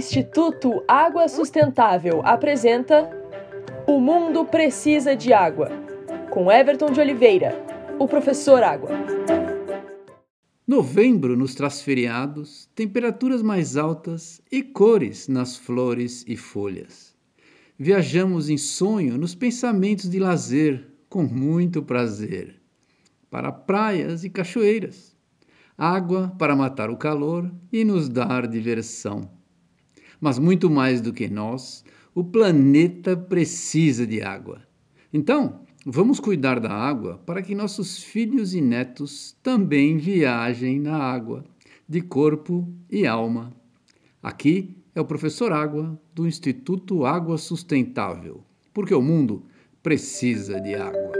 Instituto Água Sustentável apresenta O Mundo Precisa de Água, com Everton de Oliveira, o professor Água. Novembro nos traz feriados, temperaturas mais altas e cores nas flores e folhas. Viajamos em sonho nos pensamentos de lazer, com muito prazer, para praias e cachoeiras água para matar o calor e nos dar diversão. Mas muito mais do que nós, o planeta precisa de água. Então, vamos cuidar da água para que nossos filhos e netos também viajem na água, de corpo e alma. Aqui é o professor Água do Instituto Água Sustentável, porque o mundo precisa de água.